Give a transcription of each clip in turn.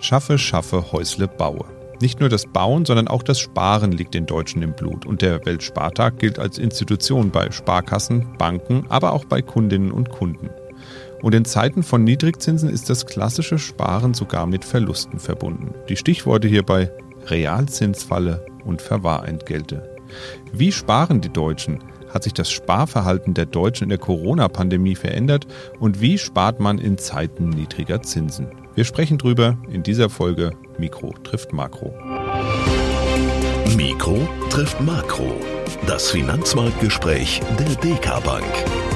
Schaffe, schaffe, Häusle, baue. Nicht nur das Bauen, sondern auch das Sparen liegt den Deutschen im Blut. Und der Weltspartag gilt als Institution bei Sparkassen, Banken, aber auch bei Kundinnen und Kunden. Und in Zeiten von Niedrigzinsen ist das klassische Sparen sogar mit Verlusten verbunden. Die Stichworte hierbei Realzinsfalle und Verwahrentgelte. Wie sparen die Deutschen? Hat sich das Sparverhalten der Deutschen in der Corona-Pandemie verändert? Und wie spart man in Zeiten niedriger Zinsen? Wir sprechen drüber in dieser Folge Mikro trifft Makro. Mikro trifft Makro. Das Finanzmarktgespräch der DK Bank.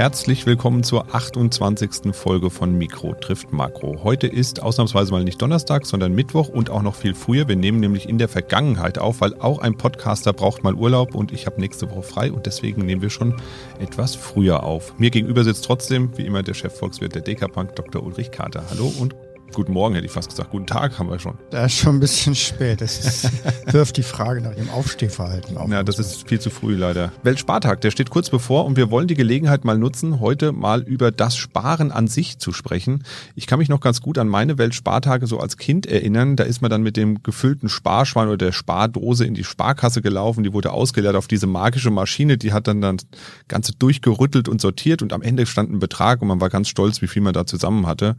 Herzlich willkommen zur 28. Folge von Mikro trifft Makro. Heute ist ausnahmsweise mal nicht Donnerstag, sondern Mittwoch und auch noch viel früher. Wir nehmen nämlich in der Vergangenheit auf, weil auch ein Podcaster braucht mal Urlaub und ich habe nächste Woche frei und deswegen nehmen wir schon etwas früher auf. Mir gegenüber sitzt trotzdem, wie immer, der Chefvolkswirt der DK Bank, Dr. Ulrich Kater. Hallo und Guten Morgen hätte ich fast gesagt. Guten Tag haben wir schon. Da ist schon ein bisschen spät. Das ist, wirft die Frage nach dem Aufstehverhalten auf. Ja, das ist viel zu früh leider. Weltspartag, der steht kurz bevor und wir wollen die Gelegenheit mal nutzen, heute mal über das Sparen an sich zu sprechen. Ich kann mich noch ganz gut an meine Weltspartage so als Kind erinnern. Da ist man dann mit dem gefüllten Sparschwein oder der Spardose in die Sparkasse gelaufen. Die wurde ausgeleert auf diese magische Maschine. Die hat dann das Ganze durchgerüttelt und sortiert und am Ende stand ein Betrag und man war ganz stolz, wie viel man da zusammen hatte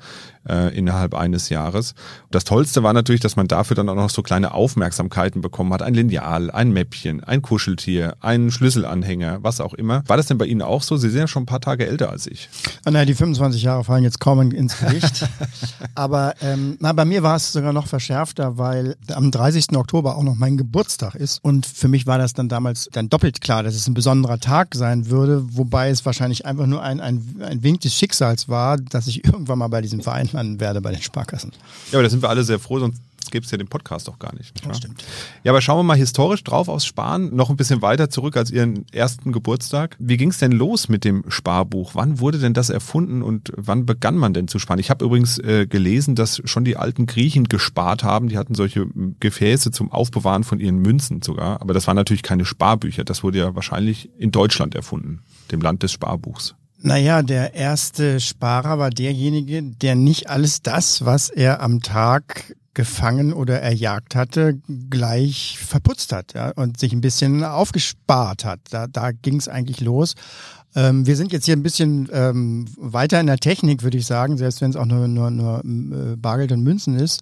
äh, innerhalb eines Jahres. Das Tollste war natürlich, dass man dafür dann auch noch so kleine Aufmerksamkeiten bekommen hat. Ein Lineal, ein Mäppchen, ein Kuscheltier, ein Schlüsselanhänger, was auch immer. War das denn bei Ihnen auch so? Sie sind ja schon ein paar Tage älter als ich. Oh nein, die 25 Jahre fallen jetzt kaum ins Gewicht. Aber ähm, na, bei mir war es sogar noch verschärfter, weil am 30. Oktober auch noch mein Geburtstag ist. Und für mich war das dann damals dann doppelt klar, dass es ein besonderer Tag sein würde, wobei es wahrscheinlich einfach nur ein, ein, ein Wink des Schicksals war, dass ich irgendwann mal bei diesem Verein landen werde, bei den Sparkassen. Ja, aber da sind wir alle sehr froh, sonst gäbe es ja den Podcast auch gar nicht. nicht das stimmt. Ja, aber schauen wir mal historisch drauf aufs Sparen, noch ein bisschen weiter zurück als Ihren ersten Geburtstag. Wie ging es denn los mit dem Sparbuch? Wann wurde denn das erfunden und wann begann man denn zu sparen? Ich habe übrigens äh, gelesen, dass schon die alten Griechen gespart haben. Die hatten solche Gefäße zum Aufbewahren von ihren Münzen sogar. Aber das waren natürlich keine Sparbücher. Das wurde ja wahrscheinlich in Deutschland erfunden, dem Land des Sparbuchs. Naja, der erste Sparer war derjenige, der nicht alles das, was er am Tag gefangen oder erjagt hatte, gleich verputzt hat ja, und sich ein bisschen aufgespart hat. Da, da ging es eigentlich los. Ähm, wir sind jetzt hier ein bisschen ähm, weiter in der Technik, würde ich sagen, selbst wenn es auch nur, nur, nur äh, Bargeld und Münzen ist.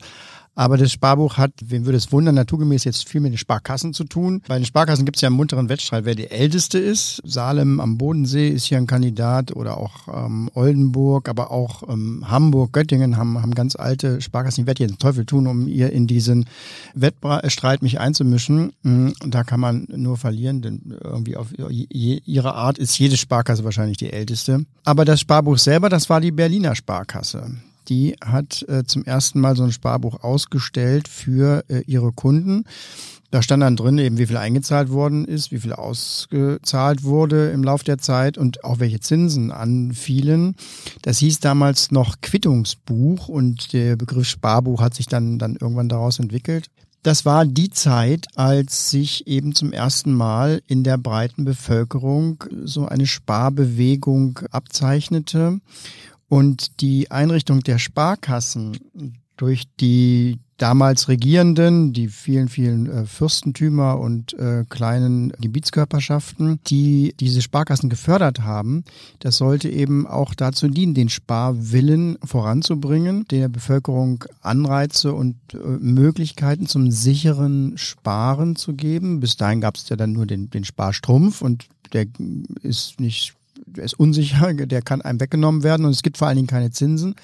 Aber das Sparbuch hat, wen würde es wundern, naturgemäß jetzt viel mit den Sparkassen zu tun. Bei den Sparkassen gibt es ja einen munteren Wettstreit, wer die älteste ist. Salem am Bodensee ist hier ein Kandidat oder auch ähm, Oldenburg, aber auch ähm, Hamburg, Göttingen haben, haben ganz alte Sparkassen. Ich werde hier den Teufel tun, um ihr in diesen Wettstreit mich einzumischen. Mm, da kann man nur verlieren, denn irgendwie auf ihre Art ist jede Sparkasse wahrscheinlich die älteste. Aber das Sparbuch selber, das war die Berliner Sparkasse die hat äh, zum ersten Mal so ein Sparbuch ausgestellt für äh, ihre Kunden. Da stand dann drin eben, wie viel eingezahlt worden ist, wie viel ausgezahlt wurde im Laufe der Zeit und auch welche Zinsen anfielen. Das hieß damals noch Quittungsbuch und der Begriff Sparbuch hat sich dann, dann irgendwann daraus entwickelt. Das war die Zeit, als sich eben zum ersten Mal in der breiten Bevölkerung so eine Sparbewegung abzeichnete und die Einrichtung der Sparkassen durch die damals Regierenden, die vielen, vielen äh, Fürstentümer und äh, kleinen Gebietskörperschaften, die diese Sparkassen gefördert haben, das sollte eben auch dazu dienen, den Sparwillen voranzubringen, der Bevölkerung Anreize und äh, Möglichkeiten zum sicheren Sparen zu geben. Bis dahin gab es ja dann nur den, den Sparstrumpf und der ist nicht der ist unsicher, der kann einem weggenommen werden und es gibt vor allen Dingen keine Zinsen.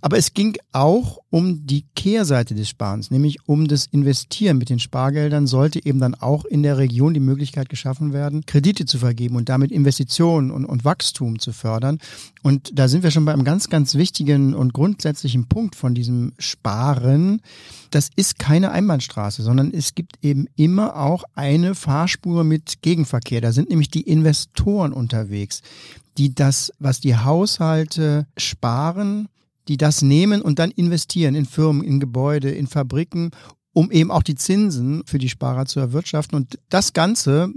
Aber es ging auch um die Kehrseite des Sparens, nämlich um das Investieren mit den Spargeldern sollte eben dann auch in der Region die Möglichkeit geschaffen werden, Kredite zu vergeben und damit Investitionen und, und Wachstum zu fördern. Und da sind wir schon bei einem ganz, ganz wichtigen und grundsätzlichen Punkt von diesem Sparen. Das ist keine Einbahnstraße, sondern es gibt eben immer auch eine Fahrspur mit Gegenverkehr. Da sind nämlich die Investoren unterwegs, die das, was die Haushalte sparen, die das nehmen und dann investieren in Firmen, in Gebäude, in Fabriken, um eben auch die Zinsen für die Sparer zu erwirtschaften. Und das Ganze,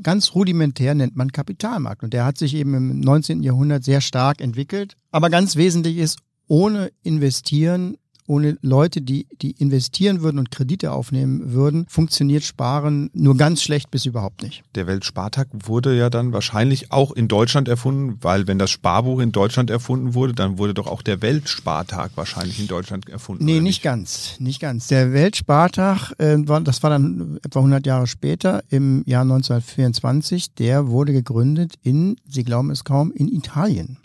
ganz rudimentär, nennt man Kapitalmarkt. Und der hat sich eben im 19. Jahrhundert sehr stark entwickelt. Aber ganz wesentlich ist, ohne investieren ohne Leute, die, die investieren würden und Kredite aufnehmen würden, funktioniert Sparen nur ganz schlecht bis überhaupt nicht. Der Weltspartag wurde ja dann wahrscheinlich auch in Deutschland erfunden, weil wenn das Sparbuch in Deutschland erfunden wurde, dann wurde doch auch der Weltspartag wahrscheinlich in Deutschland erfunden. Nee, nicht, nicht ganz, nicht ganz. Der Weltspartag, äh, war, das war dann etwa 100 Jahre später, im Jahr 1924, der wurde gegründet in, Sie glauben es kaum, in Italien.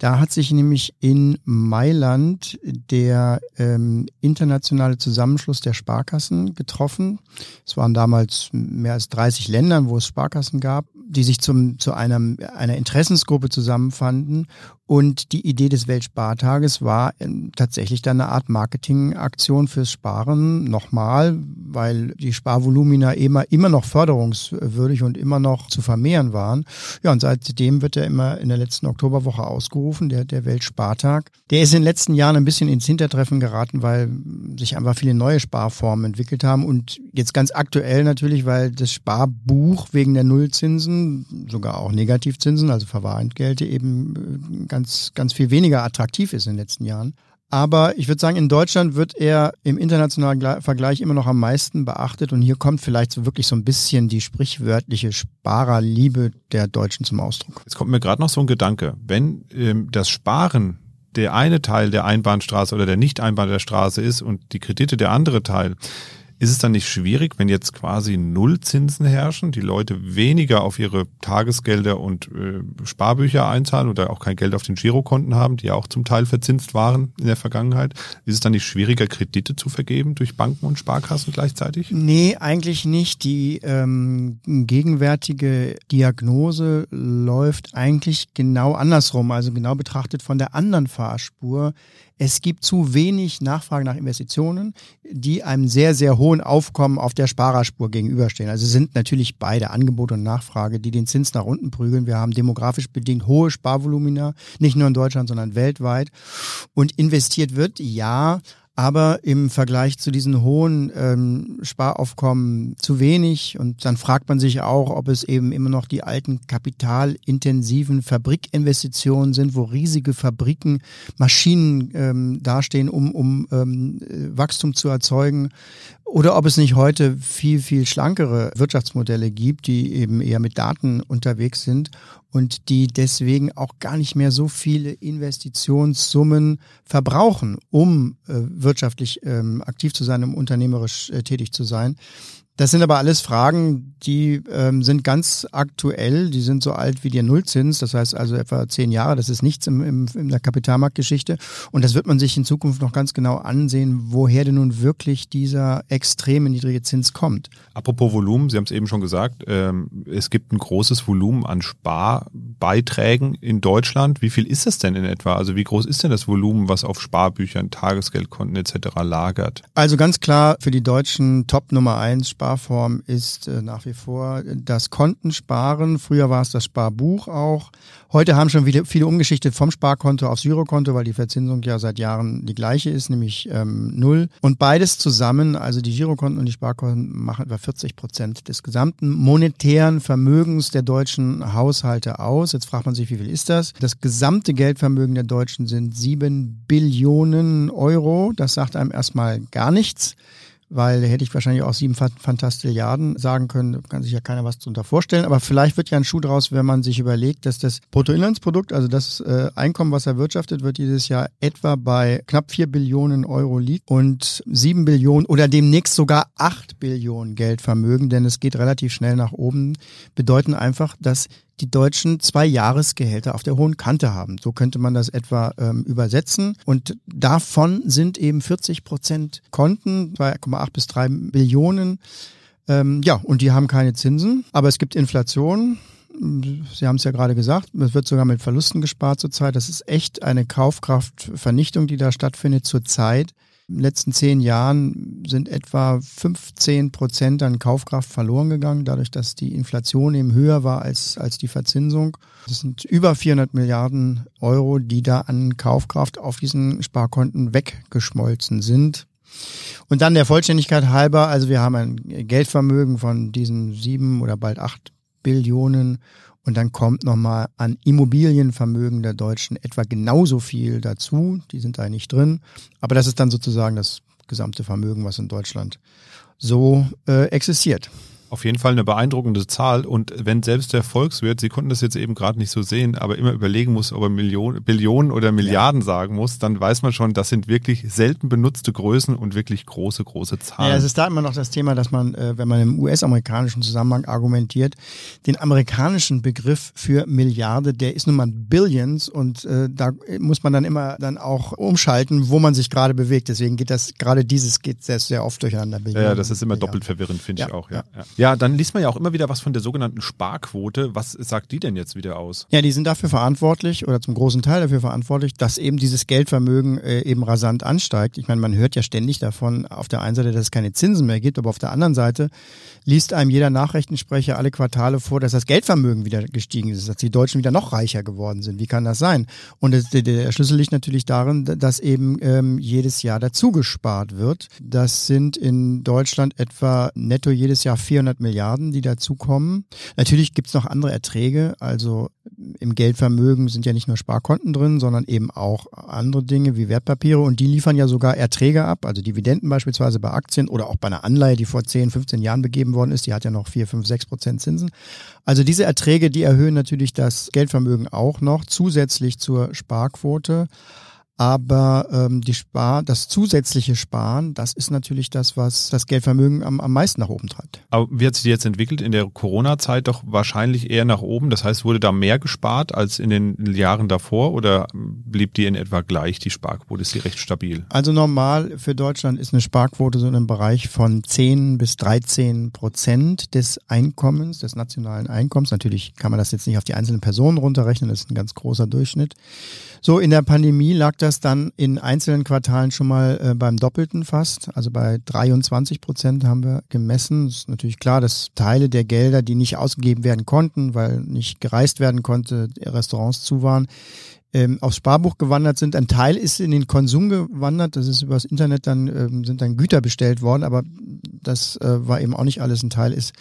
Da hat sich nämlich in Mailand der ähm, internationale Zusammenschluss der Sparkassen getroffen. Es waren damals mehr als 30 Länder, wo es Sparkassen gab die sich zum, zu einer, einer Interessensgruppe zusammenfanden. Und die Idee des Weltspartages war ähm, tatsächlich dann eine Art Marketingaktion fürs Sparen. Nochmal, weil die Sparvolumina immer, immer noch förderungswürdig und immer noch zu vermehren waren. Ja, und seitdem wird er immer in der letzten Oktoberwoche ausgerufen, der, der Weltspartag. Der ist in den letzten Jahren ein bisschen ins Hintertreffen geraten, weil sich einfach viele neue Sparformen entwickelt haben. Und jetzt ganz aktuell natürlich, weil das Sparbuch wegen der Nullzinsen sogar auch Negativzinsen, also Verwahrentgelte eben äh, ganz, ganz viel weniger attraktiv ist in den letzten Jahren. Aber ich würde sagen, in Deutschland wird er im internationalen Vergleich immer noch am meisten beachtet. Und hier kommt vielleicht so wirklich so ein bisschen die sprichwörtliche Sparerliebe der Deutschen zum Ausdruck. Jetzt kommt mir gerade noch so ein Gedanke. Wenn ähm, das Sparen der eine Teil der Einbahnstraße oder der Nicht-Einbahn der Straße ist und die Kredite der andere Teil, ist es dann nicht schwierig, wenn jetzt quasi Nullzinsen herrschen, die Leute weniger auf ihre Tagesgelder und äh, Sparbücher einzahlen oder auch kein Geld auf den Girokonten haben, die ja auch zum Teil verzinst waren in der Vergangenheit? Ist es dann nicht schwieriger, Kredite zu vergeben durch Banken und Sparkassen gleichzeitig? Nee, eigentlich nicht. Die ähm, gegenwärtige Diagnose läuft eigentlich genau andersrum, also genau betrachtet von der anderen Fahrspur. Es gibt zu wenig Nachfrage nach Investitionen, die einem sehr, sehr hohen Aufkommen auf der Sparerspur gegenüberstehen. Also sind natürlich beide Angebot und Nachfrage, die den Zins nach unten prügeln. Wir haben demografisch bedingt hohe Sparvolumina, nicht nur in Deutschland, sondern weltweit. Und investiert wird, ja, aber im Vergleich zu diesen hohen ähm, Sparaufkommen zu wenig. Und dann fragt man sich auch, ob es eben immer noch die alten kapitalintensiven Fabrikinvestitionen sind, wo riesige Fabriken, Maschinen ähm, dastehen, um, um ähm, Wachstum zu erzeugen. Oder ob es nicht heute viel, viel schlankere Wirtschaftsmodelle gibt, die eben eher mit Daten unterwegs sind und die deswegen auch gar nicht mehr so viele Investitionssummen verbrauchen, um äh, wirtschaftlich ähm, aktiv zu sein, um unternehmerisch äh, tätig zu sein. Das sind aber alles Fragen, die ähm, sind ganz aktuell, die sind so alt wie der Nullzins, das heißt also etwa zehn Jahre, das ist nichts im, im, in der Kapitalmarktgeschichte. Und das wird man sich in Zukunft noch ganz genau ansehen, woher denn nun wirklich dieser extreme niedrige Zins kommt. Apropos Volumen, Sie haben es eben schon gesagt, ähm, es gibt ein großes Volumen an Sparbeiträgen in Deutschland. Wie viel ist das denn in etwa? Also wie groß ist denn das Volumen, was auf Sparbüchern, Tagesgeldkonten etc. lagert? Also ganz klar für die Deutschen Top Nummer eins Spar Sparform ist äh, nach wie vor das Kontensparen. Früher war es das Sparbuch auch. Heute haben schon wieder viele umgeschichtet vom Sparkonto aufs Girokonto, weil die Verzinsung ja seit Jahren die gleiche ist, nämlich ähm, null. Und beides zusammen, also die Girokonten und die Sparkonten, machen etwa 40 Prozent des gesamten monetären Vermögens der deutschen Haushalte aus. Jetzt fragt man sich, wie viel ist das? Das gesamte Geldvermögen der Deutschen sind sieben Billionen Euro. Das sagt einem erstmal gar nichts weil hätte ich wahrscheinlich auch sieben Fantastilliarden sagen können, kann sich ja keiner was darunter vorstellen. Aber vielleicht wird ja ein Schuh draus, wenn man sich überlegt, dass das Bruttoinlandsprodukt, also das äh, Einkommen, was erwirtschaftet wird dieses Jahr etwa bei knapp vier Billionen Euro liegt und sieben Billionen oder demnächst sogar acht Billionen Geldvermögen, denn es geht relativ schnell nach oben, bedeuten einfach, dass die Deutschen zwei Jahresgehälter auf der hohen Kante haben. So könnte man das etwa ähm, übersetzen. Und davon sind eben 40 Prozent Konten, 2,8 bis 3 Billionen. Ähm, ja, und die haben keine Zinsen, aber es gibt Inflation. Sie haben es ja gerade gesagt, es wird sogar mit Verlusten gespart zurzeit. Das ist echt eine Kaufkraftvernichtung, die da stattfindet zurzeit in den letzten zehn Jahren sind etwa 15 Prozent an Kaufkraft verloren gegangen, dadurch, dass die Inflation eben höher war als, als die Verzinsung. Das sind über 400 Milliarden Euro, die da an Kaufkraft auf diesen Sparkonten weggeschmolzen sind. Und dann der Vollständigkeit halber, also wir haben ein Geldvermögen von diesen sieben oder bald acht Billionen Und dann kommt nochmal an Immobilienvermögen der Deutschen etwa genauso viel dazu. Die sind da nicht drin. Aber das ist dann sozusagen das gesamte Vermögen, was in Deutschland so äh, existiert. Auf jeden Fall eine beeindruckende Zahl. Und wenn selbst der Volkswirt, Sie konnten das jetzt eben gerade nicht so sehen, aber immer überlegen muss, ob er Millionen, Billionen oder Milliarden ja. sagen muss, dann weiß man schon, das sind wirklich selten benutzte Größen und wirklich große, große Zahlen. Ja, es ist da immer noch das Thema, dass man, äh, wenn man im US-amerikanischen Zusammenhang argumentiert, den amerikanischen Begriff für Milliarde, der ist nun mal Billions und äh, da muss man dann immer dann auch umschalten, wo man sich gerade bewegt. Deswegen geht das, gerade dieses geht sehr, sehr oft durcheinander. Ja, das ist immer doppelt verwirrend, finde ja. ich auch. ja. ja. Ja, dann liest man ja auch immer wieder was von der sogenannten Sparquote. Was sagt die denn jetzt wieder aus? Ja, die sind dafür verantwortlich oder zum großen Teil dafür verantwortlich, dass eben dieses Geldvermögen äh, eben rasant ansteigt. Ich meine, man hört ja ständig davon auf der einen Seite, dass es keine Zinsen mehr gibt, aber auf der anderen Seite liest einem jeder Nachrichtensprecher alle Quartale vor, dass das Geldvermögen wieder gestiegen ist, dass die Deutschen wieder noch reicher geworden sind. Wie kann das sein? Und das, der, der Schlüssel liegt natürlich darin, dass eben ähm, jedes Jahr dazu gespart wird. Das sind in Deutschland etwa netto jedes Jahr 400 200 Milliarden, die dazukommen. Natürlich gibt's noch andere Erträge. Also im Geldvermögen sind ja nicht nur Sparkonten drin, sondern eben auch andere Dinge wie Wertpapiere. Und die liefern ja sogar Erträge ab, also Dividenden beispielsweise bei Aktien oder auch bei einer Anleihe, die vor 10, 15 Jahren begeben worden ist. Die hat ja noch 4, 5, 6 Prozent Zinsen. Also diese Erträge, die erhöhen natürlich das Geldvermögen auch noch zusätzlich zur Sparquote. Aber ähm, die Spar, das zusätzliche Sparen, das ist natürlich das, was das Geldvermögen am, am meisten nach oben treibt. Aber wie hat sich die jetzt entwickelt? In der Corona-Zeit doch wahrscheinlich eher nach oben. Das heißt, wurde da mehr gespart als in den Jahren davor oder blieb die in etwa gleich, die Sparquote? Ist die recht stabil? Also normal für Deutschland ist eine Sparquote so in einem Bereich von 10 bis 13 Prozent des Einkommens, des nationalen Einkommens. Natürlich kann man das jetzt nicht auf die einzelnen Personen runterrechnen, das ist ein ganz großer Durchschnitt. So, in der Pandemie lag das dann in einzelnen Quartalen schon mal äh, beim Doppelten fast. Also bei 23 Prozent haben wir gemessen. Es ist natürlich klar, dass Teile der Gelder, die nicht ausgegeben werden konnten, weil nicht gereist werden konnte, Restaurants zu waren, ähm, aufs Sparbuch gewandert sind. Ein Teil ist in den Konsum gewandert. Das ist übers Internet dann, ähm, sind dann Güter bestellt worden, aber das äh, war eben auch nicht alles. Ein Teil ist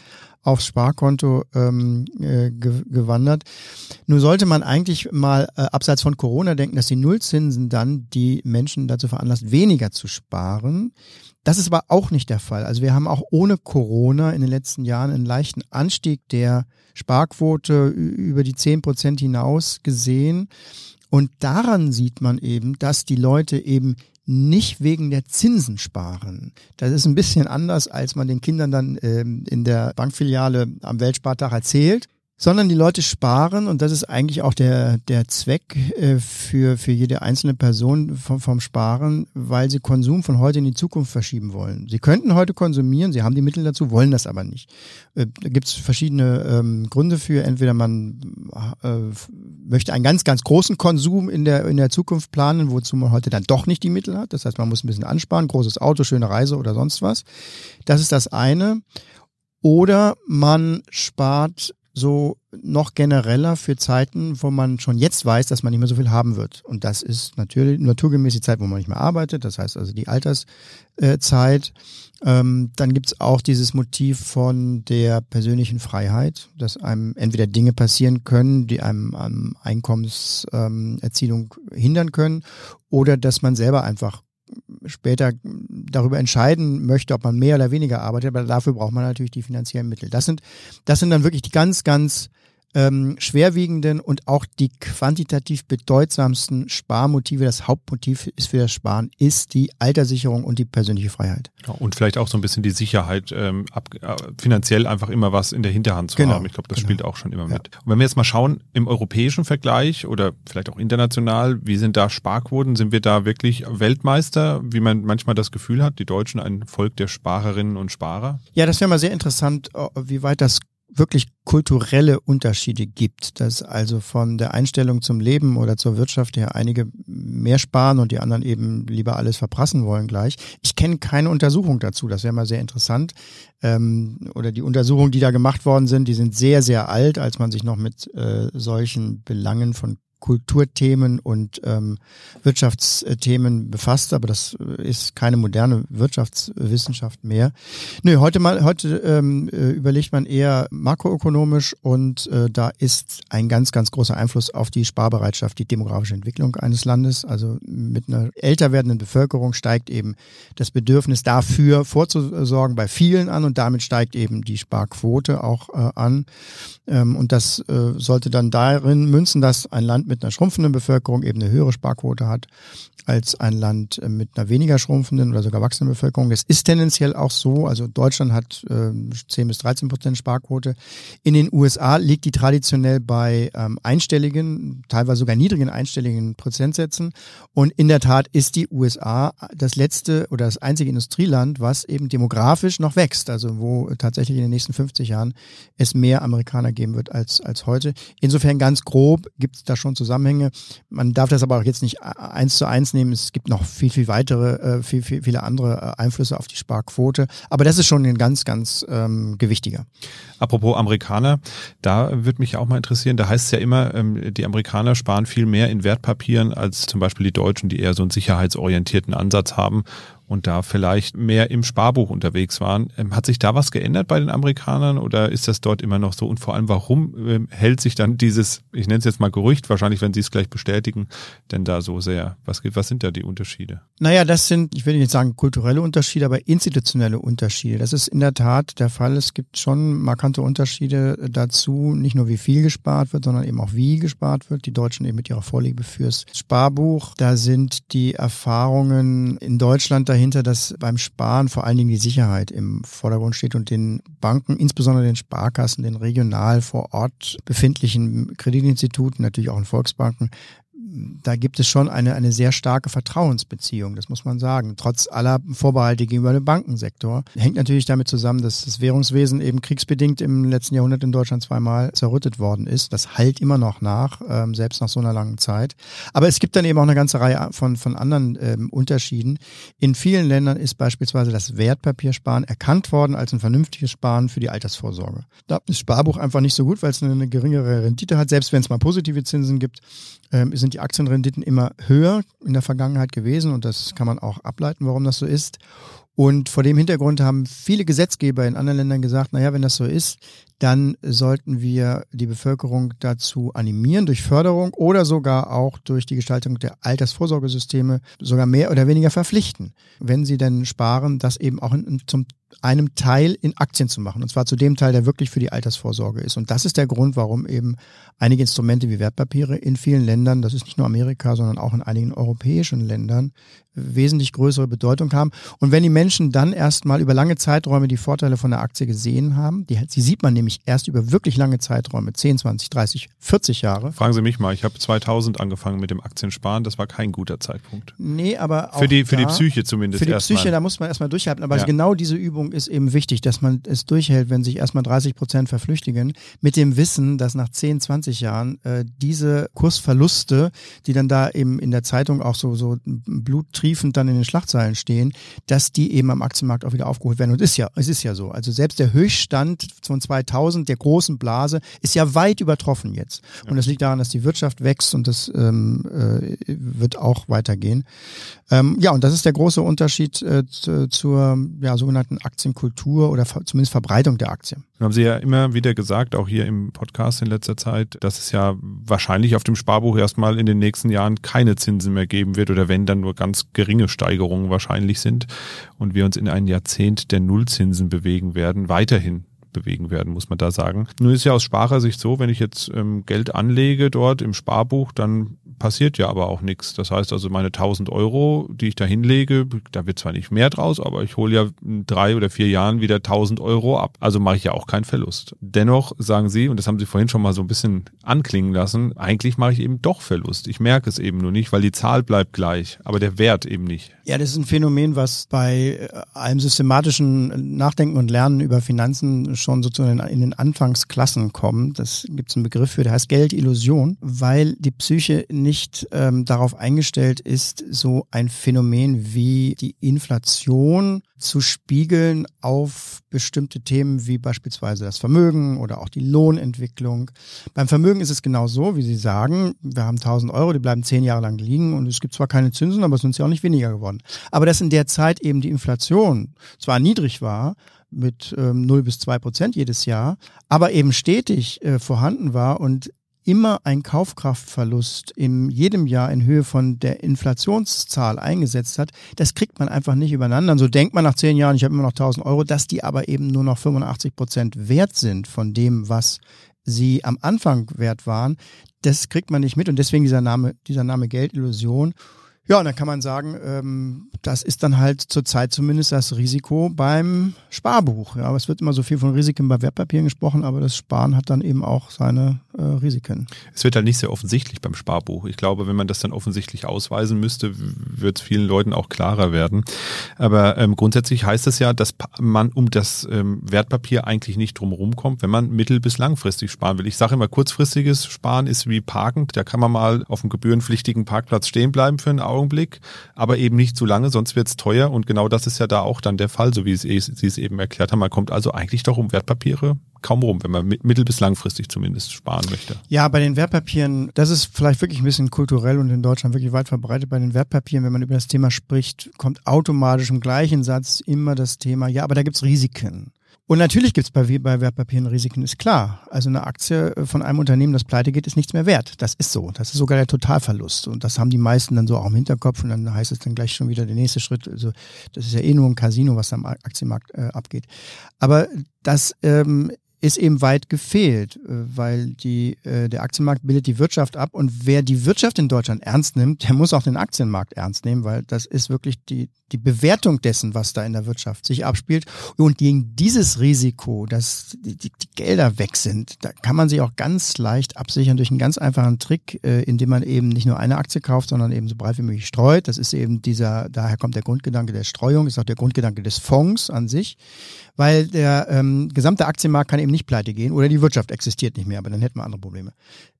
aufs Sparkonto ähm, äh, ge gewandert. Nur sollte man eigentlich mal äh, abseits von Corona denken, dass die Nullzinsen dann die Menschen dazu veranlasst, weniger zu sparen. Das ist aber auch nicht der Fall. Also wir haben auch ohne Corona in den letzten Jahren einen leichten Anstieg der Sparquote über die zehn Prozent hinaus gesehen. Und daran sieht man eben, dass die Leute eben nicht wegen der Zinsen sparen. Das ist ein bisschen anders, als man den Kindern dann ähm, in der Bankfiliale am Weltspartag erzählt sondern die Leute sparen und das ist eigentlich auch der, der Zweck äh, für, für jede einzelne Person vom, vom Sparen, weil sie Konsum von heute in die Zukunft verschieben wollen. Sie könnten heute konsumieren, sie haben die Mittel dazu, wollen das aber nicht. Äh, da gibt es verschiedene ähm, Gründe für. Entweder man äh, möchte einen ganz, ganz großen Konsum in der, in der Zukunft planen, wozu man heute dann doch nicht die Mittel hat. Das heißt, man muss ein bisschen ansparen, großes Auto, schöne Reise oder sonst was. Das ist das eine. Oder man spart so noch genereller für Zeiten, wo man schon jetzt weiß, dass man nicht mehr so viel haben wird. Und das ist natürlich naturgemäß die Zeit, wo man nicht mehr arbeitet, das heißt also die Alterszeit. Ähm, dann gibt's auch dieses Motiv von der persönlichen Freiheit, dass einem entweder Dinge passieren können, die einem an Einkommenserzielung ähm, hindern können, oder dass man selber einfach später darüber entscheiden möchte, ob man mehr oder weniger arbeitet, aber dafür braucht man natürlich die finanziellen Mittel. Das sind, das sind dann wirklich die ganz, ganz ähm, schwerwiegenden und auch die quantitativ bedeutsamsten Sparmotive, das Hauptmotiv ist für das Sparen, ist die Alterssicherung und die persönliche Freiheit. Ja, und vielleicht auch so ein bisschen die Sicherheit, ähm, ab, äh, finanziell einfach immer was in der Hinterhand zu genau, haben. Ich glaube, das genau. spielt auch schon immer mit. Und wenn wir jetzt mal schauen, im europäischen Vergleich oder vielleicht auch international, wie sind da Sparquoten? Sind wir da wirklich Weltmeister, wie man manchmal das Gefühl hat, die Deutschen ein Volk der Sparerinnen und Sparer? Ja, das wäre mal sehr interessant, äh, wie weit das wirklich kulturelle Unterschiede gibt, dass also von der Einstellung zum Leben oder zur Wirtschaft her einige mehr sparen und die anderen eben lieber alles verprassen wollen gleich. Ich kenne keine Untersuchung dazu, das wäre mal sehr interessant. Ähm, oder die Untersuchungen, die da gemacht worden sind, die sind sehr, sehr alt, als man sich noch mit äh, solchen Belangen von Kulturthemen und ähm, Wirtschaftsthemen befasst, aber das ist keine moderne Wirtschaftswissenschaft mehr. Nö, heute mal, heute ähm, äh, überlegt man eher makroökonomisch und äh, da ist ein ganz, ganz großer Einfluss auf die Sparbereitschaft, die demografische Entwicklung eines Landes. Also mit einer älter werdenden Bevölkerung steigt eben das Bedürfnis dafür vorzusorgen bei vielen an und damit steigt eben die Sparquote auch äh, an. Ähm, und das äh, sollte dann darin münzen, dass ein Land mit einer schrumpfenden Bevölkerung eben eine höhere Sparquote hat als ein Land äh, mit einer weniger schrumpfenden oder sogar wachsenden Bevölkerung. Das ist tendenziell auch so. Also Deutschland hat äh, 10 bis 13 Prozent Sparquote. In den USA liegt die traditionell bei ähm, einstelligen, teilweise sogar niedrigen einstelligen Prozentsätzen. Und in der Tat ist die USA das letzte oder das einzige Industrieland, was eben demografisch noch wächst. Also wo tatsächlich in den nächsten 50 Jahren es mehr Amerikaner geben wird als, als heute. Insofern ganz grob gibt es da schon Zusammenhänge. Man darf das aber auch jetzt nicht eins zu eins nehmen. Es gibt noch viel, viel weitere, äh, viel, viel, viele andere äh, Einflüsse auf die Sparquote. Aber das ist schon ein ganz, ganz ähm, gewichtiger. Apropos Amerikaner, da würde mich auch mal interessieren, da heißt es ja immer, ähm, die Amerikaner sparen viel mehr in Wertpapieren als zum Beispiel die Deutschen, die eher so einen sicherheitsorientierten Ansatz haben und da vielleicht mehr im Sparbuch unterwegs waren. Ähm, hat sich da was geändert bei den Amerikanern oder ist das dort immer noch so? Und vor allem, warum ähm, hält sich dann dieses, ich nenne es jetzt mal Gerücht, wahrscheinlich, wenn Sie es gleich bestätigen, denn da so sehr? Was, was sind da die Unterschiede? Naja, das sind, ich will nicht sagen kulturelle Unterschiede, aber institutionelle Unterschiede. Das ist in der Tat der Fall. Es gibt schon markante Unterschiede dazu, nicht nur wie viel gespart wird, sondern eben auch wie gespart wird. Die Deutschen eben mit ihrer Vorliebe fürs Sparbuch. Da sind die Erfahrungen in Deutschland dahin dahinter, dass beim Sparen vor allen Dingen die Sicherheit im Vordergrund steht und den Banken, insbesondere den Sparkassen, den regional vor Ort befindlichen Kreditinstituten, natürlich auch in Volksbanken, da gibt es schon eine, eine sehr starke Vertrauensbeziehung, das muss man sagen. Trotz aller Vorbehalte gegenüber dem Bankensektor. Hängt natürlich damit zusammen, dass das Währungswesen eben kriegsbedingt im letzten Jahrhundert in Deutschland zweimal zerrüttet worden ist. Das halt immer noch nach, ähm, selbst nach so einer langen Zeit. Aber es gibt dann eben auch eine ganze Reihe von, von anderen ähm, Unterschieden. In vielen Ländern ist beispielsweise das Wertpapiersparen erkannt worden als ein vernünftiges Sparen für die Altersvorsorge. Da ist Sparbuch einfach nicht so gut, weil es eine, eine geringere Rendite hat. Selbst wenn es mal positive Zinsen gibt, ähm, sind die Aktienrenditen immer höher in der Vergangenheit gewesen und das kann man auch ableiten, warum das so ist. Und vor dem Hintergrund haben viele Gesetzgeber in anderen Ländern gesagt, naja, wenn das so ist, dann sollten wir die Bevölkerung dazu animieren, durch Förderung oder sogar auch durch die Gestaltung der Altersvorsorgesysteme sogar mehr oder weniger verpflichten, wenn sie denn sparen, das eben auch in, zum einem Teil in Aktien zu machen. Und zwar zu dem Teil, der wirklich für die Altersvorsorge ist. Und das ist der Grund, warum eben einige Instrumente wie Wertpapiere in vielen Ländern, das ist nicht nur Amerika, sondern auch in einigen europäischen Ländern, wesentlich größere Bedeutung haben. Und wenn die Menschen dann erstmal über lange Zeiträume die Vorteile von der Aktie gesehen haben, die, die sieht man nämlich erst über wirklich lange Zeiträume, 10, 20, 30, 40 Jahre. Fragen Sie mich mal, ich habe 2000 angefangen mit dem Aktiensparen, das war kein guter Zeitpunkt. Nee, aber auch Für die, für da, die Psyche zumindest Für die Psyche, mal. da muss man erstmal durchhalten. Aber ja. genau diese Übung ist eben wichtig, dass man es durchhält, wenn sich erstmal 30 Prozent verflüchtigen, mit dem Wissen, dass nach 10, 20 Jahren äh, diese Kursverluste, die dann da eben in der Zeitung auch so, so bluttriefend dann in den Schlagzeilen stehen, dass die eben am Aktienmarkt auch wieder aufgeholt werden. Und ist ja, es ist ja so. Also selbst der Höchststand von 2000 der großen Blase ist ja weit übertroffen jetzt. Und das liegt daran, dass die Wirtschaft wächst und das ähm, äh, wird auch weitergehen. Ähm, ja, und das ist der große Unterschied äh, zur ja, sogenannten Aktienkultur oder zumindest Verbreitung der Aktien. Haben Sie ja immer wieder gesagt, auch hier im Podcast in letzter Zeit, dass es ja wahrscheinlich auf dem Sparbuch erstmal in den nächsten Jahren keine Zinsen mehr geben wird oder wenn dann nur ganz geringe Steigerungen wahrscheinlich sind und wir uns in ein Jahrzehnt der Nullzinsen bewegen werden, weiterhin bewegen werden, muss man da sagen. Nun ist ja aus Sparersicht so, wenn ich jetzt ähm, Geld anlege dort im Sparbuch, dann passiert ja aber auch nichts. Das heißt also, meine 1000 Euro, die ich da hinlege, da wird zwar nicht mehr draus, aber ich hole ja in drei oder vier Jahren wieder 1000 Euro ab. Also mache ich ja auch keinen Verlust. Dennoch sagen Sie, und das haben Sie vorhin schon mal so ein bisschen anklingen lassen, eigentlich mache ich eben doch Verlust. Ich merke es eben nur nicht, weil die Zahl bleibt gleich, aber der Wert eben nicht. Ja, das ist ein Phänomen, was bei äh, allem systematischen Nachdenken und Lernen über Finanzen schon schon sozusagen in den Anfangsklassen kommen. Das gibt es einen Begriff für, der heißt Geldillusion, weil die Psyche nicht ähm, darauf eingestellt ist, so ein Phänomen wie die Inflation zu spiegeln auf bestimmte Themen wie beispielsweise das Vermögen oder auch die Lohnentwicklung. Beim Vermögen ist es genau so, wie Sie sagen, wir haben 1000 Euro, die bleiben zehn Jahre lang liegen und es gibt zwar keine Zinsen, aber es sind ja auch nicht weniger geworden. Aber dass in der Zeit eben die Inflation zwar niedrig war, mit ähm, 0 bis 2 Prozent jedes Jahr, aber eben stetig äh, vorhanden war und immer ein Kaufkraftverlust in jedem Jahr in Höhe von der Inflationszahl eingesetzt hat, das kriegt man einfach nicht übereinander. Und so denkt man nach zehn Jahren, ich habe immer noch 1000 Euro, dass die aber eben nur noch 85 Prozent wert sind von dem, was sie am Anfang wert waren. Das kriegt man nicht mit und deswegen dieser Name, dieser Name Geldillusion. Ja, und dann kann man sagen, ähm, das ist dann halt zurzeit zumindest das Risiko beim Sparbuch. Ja, aber es wird immer so viel von Risiken bei Wertpapieren gesprochen, aber das Sparen hat dann eben auch seine äh, Risiken. Es wird halt nicht sehr offensichtlich beim Sparbuch. Ich glaube, wenn man das dann offensichtlich ausweisen müsste, wird es vielen Leuten auch klarer werden. Aber ähm, grundsätzlich heißt es ja, dass man um das ähm, Wertpapier eigentlich nicht drumherum kommt, wenn man mittel- bis langfristig sparen will. Ich sage immer, kurzfristiges Sparen ist wie Parken. Da kann man mal auf einem gebührenpflichtigen Parkplatz stehen bleiben für einen Augenblick, aber eben nicht zu lange, sonst wird es teuer. Und genau das ist ja da auch dann der Fall, so wie Sie es eben erklärt haben. Man kommt also eigentlich doch um Wertpapiere kaum rum, wenn man mittel- bis langfristig zumindest sparen möchte. Ja, bei den Wertpapieren, das ist vielleicht wirklich ein bisschen kulturell und in Deutschland wirklich weit verbreitet. Bei den Wertpapieren, wenn man über das Thema spricht, kommt automatisch im gleichen Satz immer das Thema, ja, aber da gibt's Risiken. Und natürlich gibt's bei, bei Wertpapieren Risiken, ist klar. Also eine Aktie von einem Unternehmen, das pleite geht, ist nichts mehr wert. Das ist so. Das ist sogar der Totalverlust. Und das haben die meisten dann so auch im Hinterkopf. Und dann heißt es dann gleich schon wieder der nächste Schritt. Also das ist ja eh nur ein Casino, was am Aktienmarkt äh, abgeht. Aber das ähm, ist eben weit gefehlt, äh, weil die, äh, der Aktienmarkt bildet die Wirtschaft ab und wer die Wirtschaft in Deutschland ernst nimmt, der muss auch den Aktienmarkt ernst nehmen, weil das ist wirklich die, die Bewertung dessen, was da in der Wirtschaft sich abspielt. Und gegen dieses Risiko, dass die, die, die Gelder weg sind, da kann man sich auch ganz leicht absichern durch einen ganz einfachen Trick, äh, indem man eben nicht nur eine Aktie kauft, sondern eben so breit wie möglich streut. Das ist eben dieser, daher kommt der Grundgedanke der Streuung, ist auch der Grundgedanke des Fonds an sich, weil der ähm, gesamte Aktienmarkt kann eben nicht pleite gehen oder die Wirtschaft existiert nicht mehr, aber dann hätten wir andere Probleme.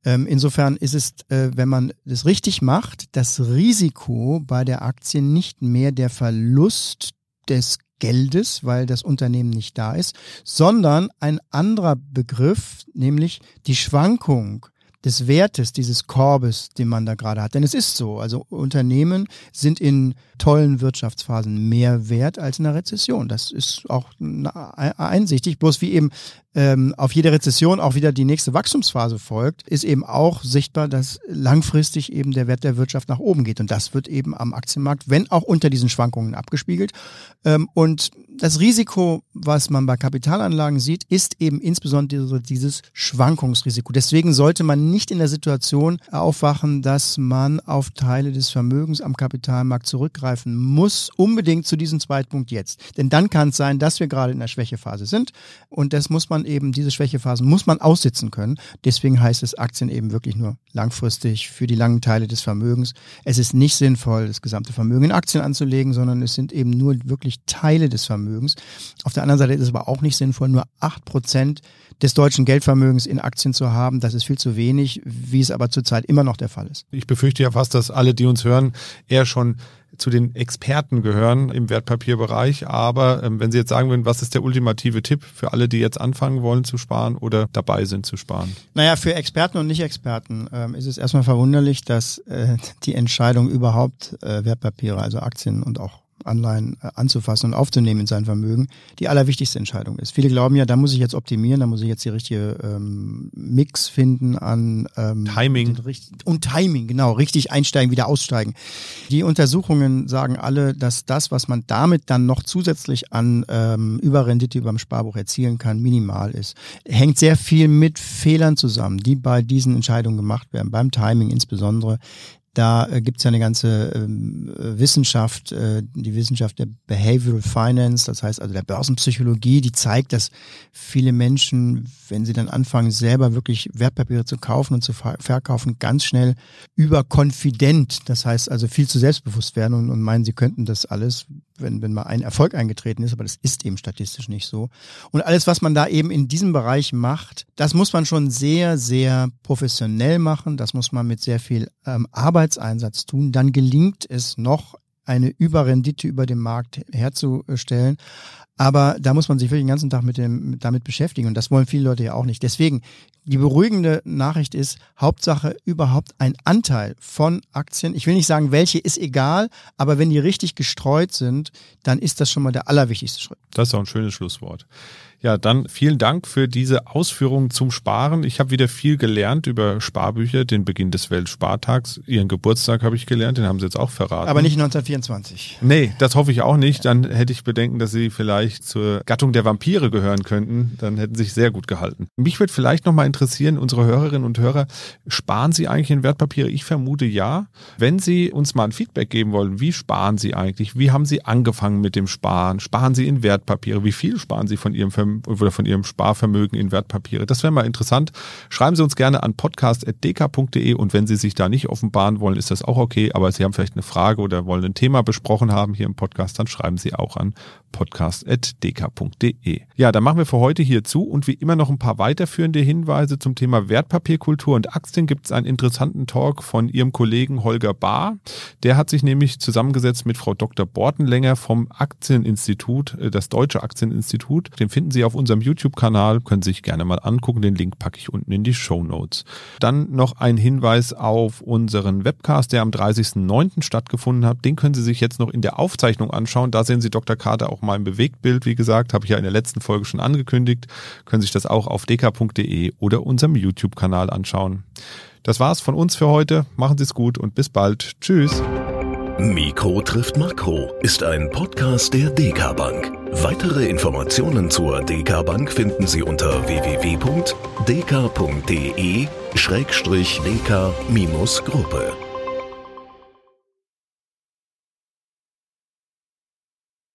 Ähm, insofern ist es, äh, wenn man das richtig macht, das Risiko bei der Aktie nicht mehr der Verlust des Geldes, weil das Unternehmen nicht da ist, sondern ein anderer Begriff, nämlich die Schwankung des Wertes dieses Korbes, den man da gerade hat. Denn es ist so, also Unternehmen sind in tollen Wirtschaftsphasen mehr wert als in der Rezession. Das ist auch einsichtig, bloß wie eben ähm, auf jede Rezession auch wieder die nächste Wachstumsphase folgt, ist eben auch sichtbar, dass langfristig eben der Wert der Wirtschaft nach oben geht. Und das wird eben am Aktienmarkt, wenn auch unter diesen Schwankungen abgespiegelt. Ähm, und das Risiko, was man bei Kapitalanlagen sieht, ist eben insbesondere dieses Schwankungsrisiko. Deswegen sollte man nicht in der Situation aufwachen, dass man auf Teile des Vermögens am Kapitalmarkt zurückgreifen muss, unbedingt zu diesem Zeitpunkt jetzt. Denn dann kann es sein, dass wir gerade in der Schwächephase sind. Und das muss man eben diese Schwächephasen muss man aussitzen können. Deswegen heißt es Aktien eben wirklich nur langfristig für die langen Teile des Vermögens. Es ist nicht sinnvoll, das gesamte Vermögen in Aktien anzulegen, sondern es sind eben nur wirklich Teile des Vermögens. Auf der anderen Seite ist es aber auch nicht sinnvoll, nur acht Prozent des deutschen Geldvermögens in Aktien zu haben. Das ist viel zu wenig, wie es aber zurzeit immer noch der Fall ist. Ich befürchte ja fast, dass alle, die uns hören, eher schon zu den Experten gehören im Wertpapierbereich. Aber ähm, wenn Sie jetzt sagen würden, was ist der ultimative Tipp für alle, die jetzt anfangen wollen zu sparen oder dabei sind zu sparen? Naja, für Experten und Nicht-Experten ähm, ist es erstmal verwunderlich, dass äh, die Entscheidung überhaupt äh, Wertpapiere, also Aktien und auch Anleihen äh, anzufassen und aufzunehmen in sein Vermögen, die allerwichtigste Entscheidung ist. Viele glauben ja, da muss ich jetzt optimieren, da muss ich jetzt die richtige ähm, Mix finden an ähm, Timing. Und Timing, genau, richtig einsteigen, wieder aussteigen. Die Untersuchungen sagen alle, dass das, was man damit dann noch zusätzlich an ähm, Überrendite beim Sparbuch erzielen kann, minimal ist. Hängt sehr viel mit Fehlern zusammen, die bei diesen Entscheidungen gemacht werden, beim Timing insbesondere. Da äh, gibt es ja eine ganze ähm, Wissenschaft, äh, die Wissenschaft der Behavioral Finance, das heißt also der Börsenpsychologie, die zeigt, dass viele Menschen, wenn sie dann anfangen, selber wirklich Wertpapiere zu kaufen und zu verkaufen, ganz schnell überkonfident, das heißt also viel zu selbstbewusst werden und, und meinen, sie könnten das alles, wenn, wenn mal ein Erfolg eingetreten ist, aber das ist eben statistisch nicht so. Und alles, was man da eben in diesem Bereich macht, das muss man schon sehr, sehr professionell machen. Das muss man mit sehr viel ähm, Arbeitseinsatz tun. Dann gelingt es noch, eine Überrendite über dem Markt herzustellen. Aber da muss man sich wirklich den ganzen Tag mit dem, damit beschäftigen. Und das wollen viele Leute ja auch nicht. Deswegen, die beruhigende Nachricht ist, Hauptsache überhaupt ein Anteil von Aktien. Ich will nicht sagen, welche ist egal, aber wenn die richtig gestreut sind, dann ist das schon mal der allerwichtigste Schritt. Das ist auch ein schönes Schlusswort. Ja, dann vielen Dank für diese Ausführungen zum Sparen. Ich habe wieder viel gelernt über Sparbücher, den Beginn des Weltspartags. Ihren Geburtstag habe ich gelernt, den haben Sie jetzt auch verraten. Aber nicht 1924. Nee, das hoffe ich auch nicht. Dann hätte ich Bedenken, dass Sie vielleicht zur Gattung der Vampire gehören könnten. Dann hätten Sie sich sehr gut gehalten. Mich würde vielleicht nochmal interessieren, unsere Hörerinnen und Hörer, sparen Sie eigentlich in Wertpapiere? Ich vermute ja. Wenn Sie uns mal ein Feedback geben wollen, wie sparen Sie eigentlich? Wie haben Sie angefangen mit dem Sparen? Sparen Sie in Wertpapiere? Wie viel sparen Sie von Ihrem Vermögen? Oder von Ihrem Sparvermögen in Wertpapiere. Das wäre mal interessant. Schreiben Sie uns gerne an podcast.dk.de und wenn Sie sich da nicht offenbaren wollen, ist das auch okay. Aber Sie haben vielleicht eine Frage oder wollen ein Thema besprochen haben hier im Podcast, dann schreiben Sie auch an podcast.dk.de. Ja, dann machen wir für heute hier zu und wie immer noch ein paar weiterführende Hinweise zum Thema Wertpapierkultur und Aktien gibt es einen interessanten Talk von Ihrem Kollegen Holger Bahr. Der hat sich nämlich zusammengesetzt mit Frau Dr. Bortenlänger vom Aktieninstitut, äh, das Deutsche Aktieninstitut. Den finden Sie auf unserem YouTube-Kanal, können Sie sich gerne mal angucken. Den Link packe ich unten in die Show Notes. Dann noch ein Hinweis auf unseren Webcast, der am 30.09. stattgefunden hat. Den können Sie sich jetzt noch in der Aufzeichnung anschauen. Da sehen Sie Dr. Kater auch auch im Bewegtbild, wie gesagt, habe ich ja in der letzten Folge schon angekündigt. Können sich das auch auf dk.de oder unserem YouTube-Kanal anschauen. Das war's von uns für heute. Machen Sie es gut und bis bald. Tschüss. Mikro trifft Makro ist ein Podcast der DK Bank. Weitere Informationen zur DK Bank finden Sie unter www.dk.de-dk-gruppe.